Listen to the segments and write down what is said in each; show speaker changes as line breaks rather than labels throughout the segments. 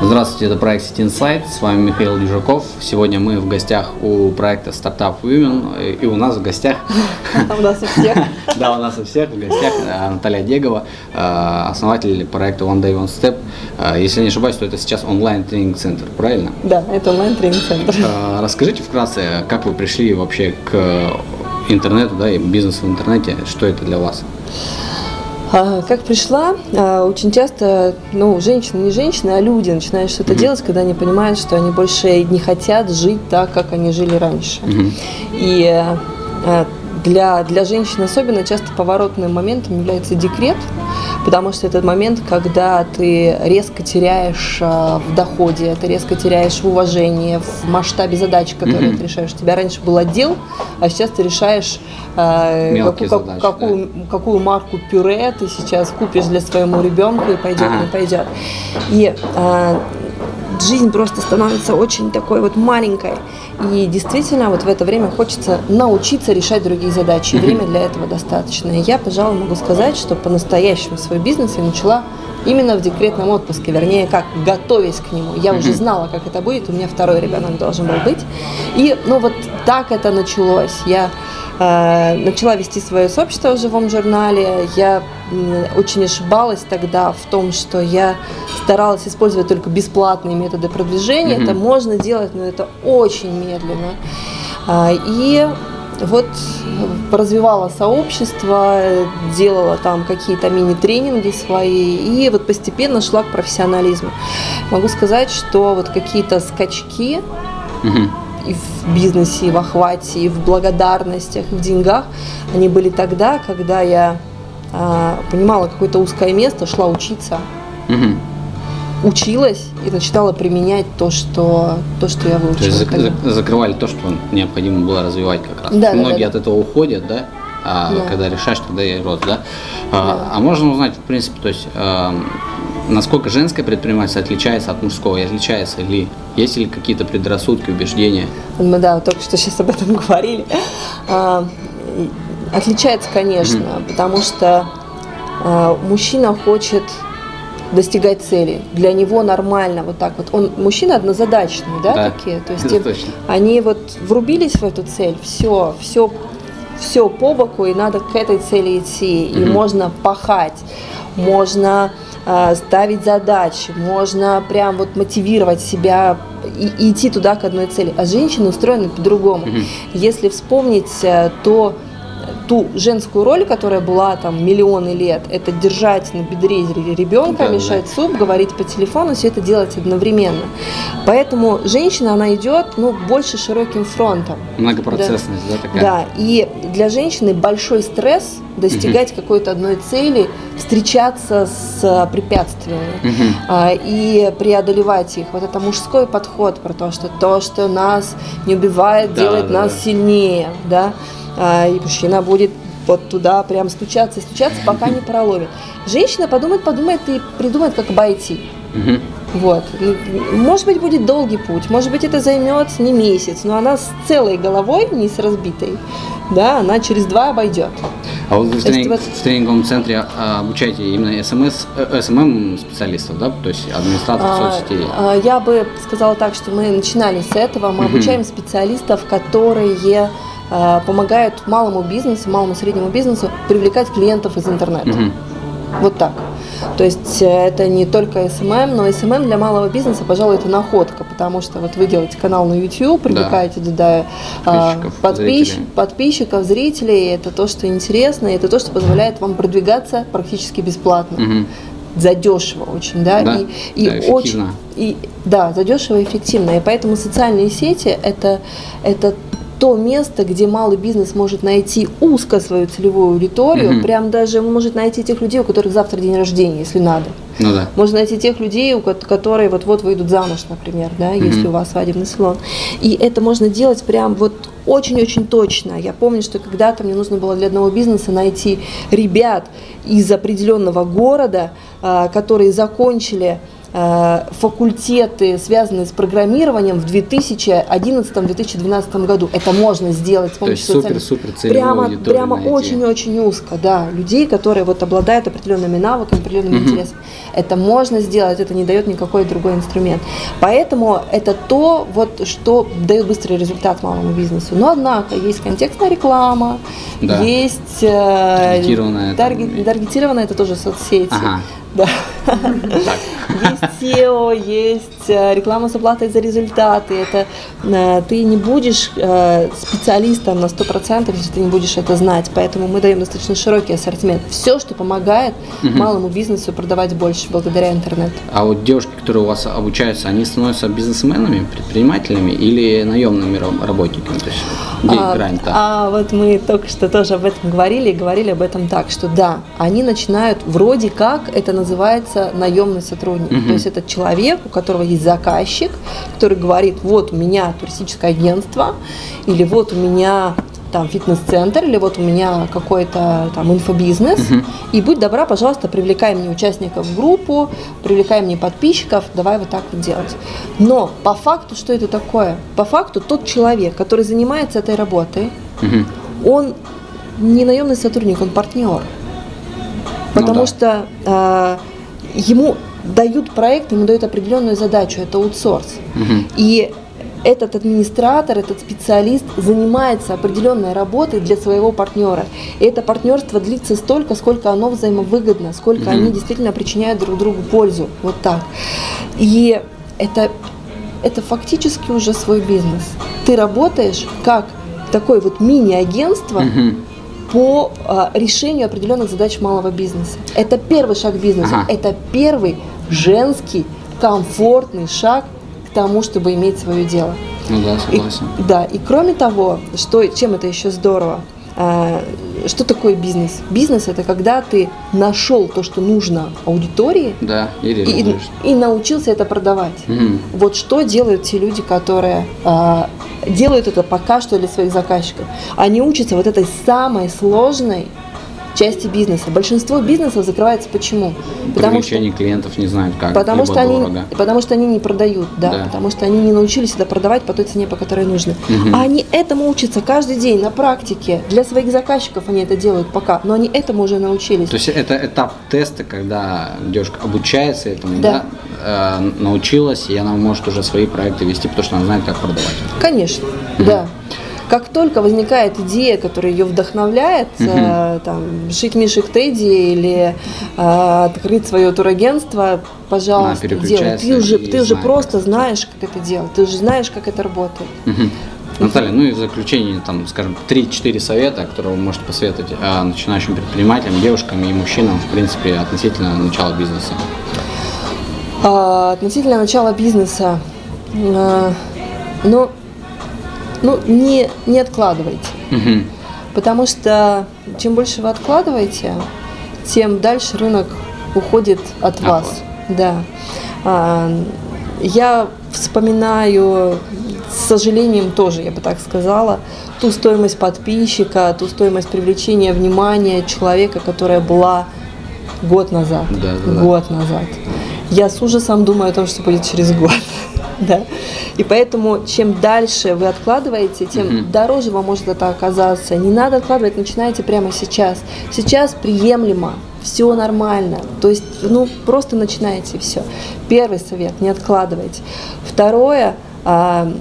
Здравствуйте, это проект City Insight, с вами Михаил Дюжаков. Сегодня мы в гостях у проекта Startup Women, и у нас в гостях...
У нас у всех.
Да, у нас у всех в гостях э, Наталья Дегова, э, основатель проекта One Day One Step. Э, если не ошибаюсь, то это сейчас онлайн-тренинг-центр, правильно?
Да, это онлайн-тренинг-центр.
Расскажите вкратце, как вы пришли вообще к интернету, да, и бизнесу в интернете, что это для вас?
А, как пришла, а, очень часто, ну, женщины, не женщины, а люди начинают что-то mm-hmm. делать, когда они понимают, что они больше не хотят жить так, как они жили раньше. Mm-hmm. И а, для, для женщин особенно часто поворотным моментом является декрет, потому что это момент, когда ты резко теряешь э, в доходе, ты резко теряешь в уважении, в масштабе задач, которые mm-hmm. ты решаешь. У тебя раньше был отдел, а сейчас ты решаешь, э, какую, задачи, какую, да. какую марку пюре ты сейчас купишь для своего ребенка и пойдет, ага. не пойдет. И э, жизнь просто становится очень такой вот маленькой. И действительно, вот в это время хочется научиться решать другие задачи. И время для этого достаточно. И я, пожалуй, могу сказать, что по-настоящему свой бизнес я начала именно в декретном отпуске, вернее, как готовясь к нему. Я уже знала, как это будет, у меня второй ребенок должен был быть. И, ну, вот так это началось. Я Э, начала вести свое сообщество в живом журнале. Я очень ошибалась тогда в том, что я старалась использовать только бесплатные методы продвижения. Mm-hmm. Это можно делать, но это очень медленно. А, и вот развивала сообщество, делала там какие-то мини-тренинги свои и вот постепенно шла к профессионализму. Могу сказать, что вот какие-то скачки mm-hmm и в бизнесе, и в охвате, и в благодарностях, и в деньгах, они были тогда, когда я понимала какое-то узкое место, шла учиться, угу. училась и начинала применять то, что, то, что я выучила.
То есть зак- закрывали то, что необходимо было развивать как раз. Да, Многие да, да. от этого уходят, да? А да. когда решаешь, тогда и рост, да? А, да. А можно узнать, в принципе, то есть э, насколько женское предпринимательство отличается от мужского и отличается ли? Есть ли какие-то предрассудки, убеждения?
Мы, да, только что сейчас об этом говорили. Отличается, конечно, mm-hmm. потому что а, мужчина хочет достигать цели. Для него нормально вот так вот. Он мужчина однозадачный, да, да такие. То есть им, они вот врубились в эту цель, все, все, все по боку, и надо к этой цели идти. И mm-hmm. можно пахать, можно а, ставить задачи, можно прям вот мотивировать себя и, и идти туда к одной цели. А женщины устроены по-другому. Угу. Если вспомнить, э, то ту женскую роль, которая была там миллионы лет, это держать на бедре ребенка, да, мешать да. суп, говорить по телефону, все это делать одновременно. Поэтому женщина, она идет, ну, больше широким фронтом.
Многопроцессность, да, да такая?
Да, и для женщины большой стресс достигать угу. какой-то одной цели, встречаться с препятствиями угу. а, и преодолевать их. Вот это мужской подход про то, что то, что нас не убивает, да, делает да, нас да. сильнее, да. А, и мужчина будет вот туда прям стучаться, стучаться, пока не проломит. Женщина подумает, подумает и придумает, как обойти. Угу. Вот. Может быть, будет долгий путь, может быть, это займет не месяц, но она с целой головой, не с разбитой, да, она через два обойдет.
А вот вы в, тренинг, вот... в тренинговом центре а, обучаете именно СМС, э, SMM специалистов, да, то есть администраторов а, соцсетей?
А, я бы сказала так, что мы начинали с этого, мы обучаем специалистов, которые помогают малому бизнесу, малому среднему бизнесу привлекать клиентов из интернета. Вот так. То есть э, это не только SMM, но SMM для малого бизнеса, пожалуй, это находка, потому что вот вы делаете канал на YouTube, привлекаете туда да, подписчиков, подписч, зрителей. подписчиков, зрителей, это то, что интересно, это то, что позволяет вам продвигаться практически бесплатно. Угу задешево очень, да,
да и, и да, очень,
и да, задешево и эффективно, и поэтому социальные сети это это то место, где малый бизнес может найти узко свою целевую аудиторию, mm-hmm. прям даже может найти тех людей, у которых завтра день рождения, если надо.
Ну да.
Можно найти тех людей, у которые вот-вот выйдут замуж, например, да, mm-hmm. если у вас свадебный салон. И это можно делать прям вот очень-очень точно. Я помню, что когда-то мне нужно было для одного бизнеса найти ребят из определенного города, а, которые закончили факультеты, связанные с программированием в 2011-2012 году. Это можно сделать с
помощью То есть супер, супер
Прямо, прямо очень-очень узко, да. Людей, которые вот обладают определенными навыками, определенными угу. интересами. Это можно сделать, это не дает никакой другой инструмент. Поэтому это то, вот, что дает быстрый результат малому бизнесу. Но однако есть контекстная реклама, да. есть
э, таргетированная,
таргет, таргетированная это тоже соцсети. Ага. Да. Есть SEO, есть э, реклама с оплатой за результаты. Это э, ты не будешь э, специалистом на 100%, если ты не будешь это знать. Поэтому мы даем достаточно широкий ассортимент. Все, что помогает малому бизнесу продавать больше благодаря интернету.
А вот девушки, которые у вас обучаются, они становятся бизнесменами, предпринимателями или наемными работниками? То есть где
а, грань-то? А вот мы только что тоже об этом говорили и говорили об этом так, что да, они начинают вроде как это называется наемный сотрудник. Угу. То есть это человек, у которого есть заказчик, который говорит, вот у меня туристическое агентство, или вот у меня там фитнес-центр, или вот у меня какой-то там инфобизнес, uh и будь добра, пожалуйста, привлекай мне участников в группу, привлекай мне подписчиков, давай вот так вот делать. Но по факту, что это такое? По факту тот человек, который занимается этой работой, uh он не наемный сотрудник, он партнер. Ну Потому ну, да. что э, ему дают проект, ему дают определенную задачу, это аутсорс. Угу. И этот администратор, этот специалист занимается определенной работой для своего партнера. И это партнерство длится столько, сколько оно взаимовыгодно, сколько угу. они действительно причиняют друг другу пользу. Вот так. И это, это фактически уже свой бизнес. Ты работаешь как такое вот мини-агентство, угу по а, решению определенных задач малого бизнеса. Это первый шаг бизнеса, ага. это первый женский комфортный шаг тому, чтобы иметь свое дело.
Ну да, согласен.
И, да, и кроме того, что, чем это еще здорово, а, что такое бизнес? Бизнес это когда ты нашел то, что нужно аудитории,
да,
и, и, и научился это продавать. Угу. Вот что делают те люди, которые а, делают это пока что для своих заказчиков. Они учатся вот этой самой сложной части бизнеса. Большинство бизнесов закрывается почему?
Потому что клиентов не знают как.
Потому что они, потому что они не продают, да, да, потому что они не научились это продавать по той цене, по которой нужно. Угу. А они этому учатся каждый день на практике. Для своих заказчиков они это делают пока, но они этому уже научились.
То есть это этап теста, когда девушка обучается этому, да, да э, научилась, и она может уже свои проекты вести, потому что она знает, как продавать.
Конечно, угу. да. Как только возникает идея, которая ее вдохновляет, угу. э, там, шить мишек Тедди или э, открыть свое турагентство, пожалуйста, делай. Ты уже, ты уже просто знаешь, как это делать, ты уже знаешь, как это работает.
Угу. Наталья, ну и в заключение, там, скажем, 3-4 совета, которые вы можете посоветовать э, начинающим предпринимателям, девушкам и мужчинам, в принципе, относительно начала бизнеса.
А, относительно начала бизнеса. А, ну, ну, не, не откладывайте. Угу. Потому что чем больше вы откладываете, тем дальше рынок уходит от а вас. Да. А, я вспоминаю с сожалением тоже, я бы так сказала, ту стоимость подписчика, ту стоимость привлечения внимания человека, которая была год назад. Да, да, год да. назад. Я с ужасом думаю о том, что будет через год. да. И поэтому, чем дальше вы откладываете, тем угу. дороже вам может это оказаться. Не надо откладывать, начинайте прямо сейчас. Сейчас приемлемо, все нормально. То есть, ну, просто начинайте все. Первый совет, не откладывайте. Второе, а,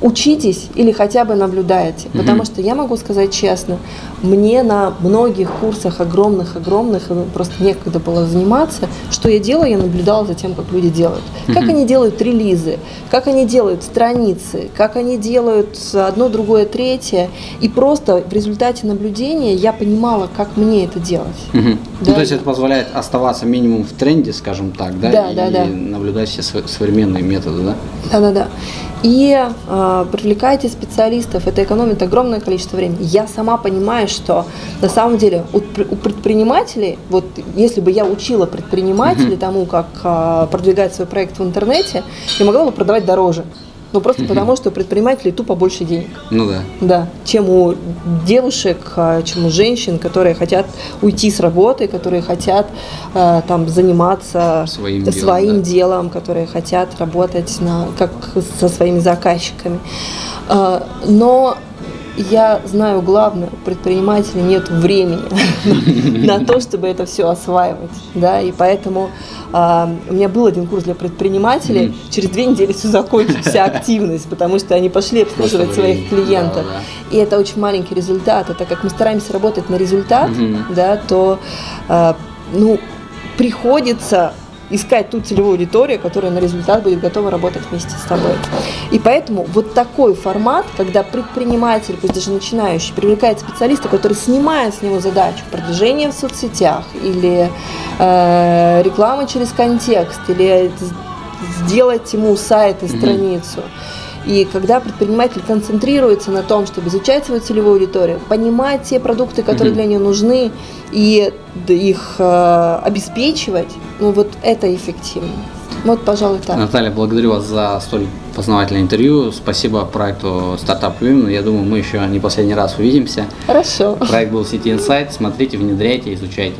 учитесь или хотя бы наблюдаете. Угу. Потому что я могу сказать честно, мне на многих курсах огромных-огромных просто некогда было заниматься. Что я делаю, я наблюдала за тем, как люди делают. Угу. Как они делают релизы, как они делают страницы, как они делают одно, другое, третье. И просто в результате наблюдения я понимала, как мне это делать.
Угу. Да? Ну, то есть это позволяет оставаться минимум в тренде, скажем так, да?
Да, и да, да.
наблюдать все современные методы, да?
Да, да, да. И э, привлекайте специалистов, это экономит огромное количество времени. Я сама понимаю, что на самом деле у, у предпринимателей, вот если бы я учила предпринимателей mm-hmm. тому, как э, продвигать свой проект в интернете, я могла бы продавать дороже. Ну, просто mm-hmm. потому, что предприниматели тупо больше денег.
Ну да.
Да, чем у девушек, а, чем у женщин, которые хотят уйти с работы, которые хотят э, там заниматься своим, делом, своим да. делом, которые хотят работать на, как со своими заказчиками. Э, но я знаю главное, у предпринимателя нет времени на то, чтобы это все осваивать, да, и поэтому а, у меня был один курс для предпринимателей, через две недели все закончилась, вся активность, потому что они пошли обслуживать своих клиентов, и это очень маленький результат, это как мы стараемся работать на результат, да, то, а, ну, приходится искать ту целевую аудиторию, которая на результат будет готова работать вместе с тобой. И поэтому вот такой формат, когда предприниматель, пусть даже начинающий, привлекает специалиста, который снимает с него задачу продвижения в соцсетях или э, рекламы через контекст, или сделать ему сайт и страницу. И когда предприниматель концентрируется на том, чтобы изучать свою целевую аудиторию, понимать те продукты, которые mm-hmm. для нее нужны, и их э, обеспечивать, ну вот это эффективно. Вот, пожалуй, так.
Наталья, благодарю вас за столь познавательное интервью. Спасибо проекту Startup Women. Я думаю, мы еще не последний раз увидимся.
Хорошо.
Проект был в сети Insight. Смотрите, внедряйте, изучайте.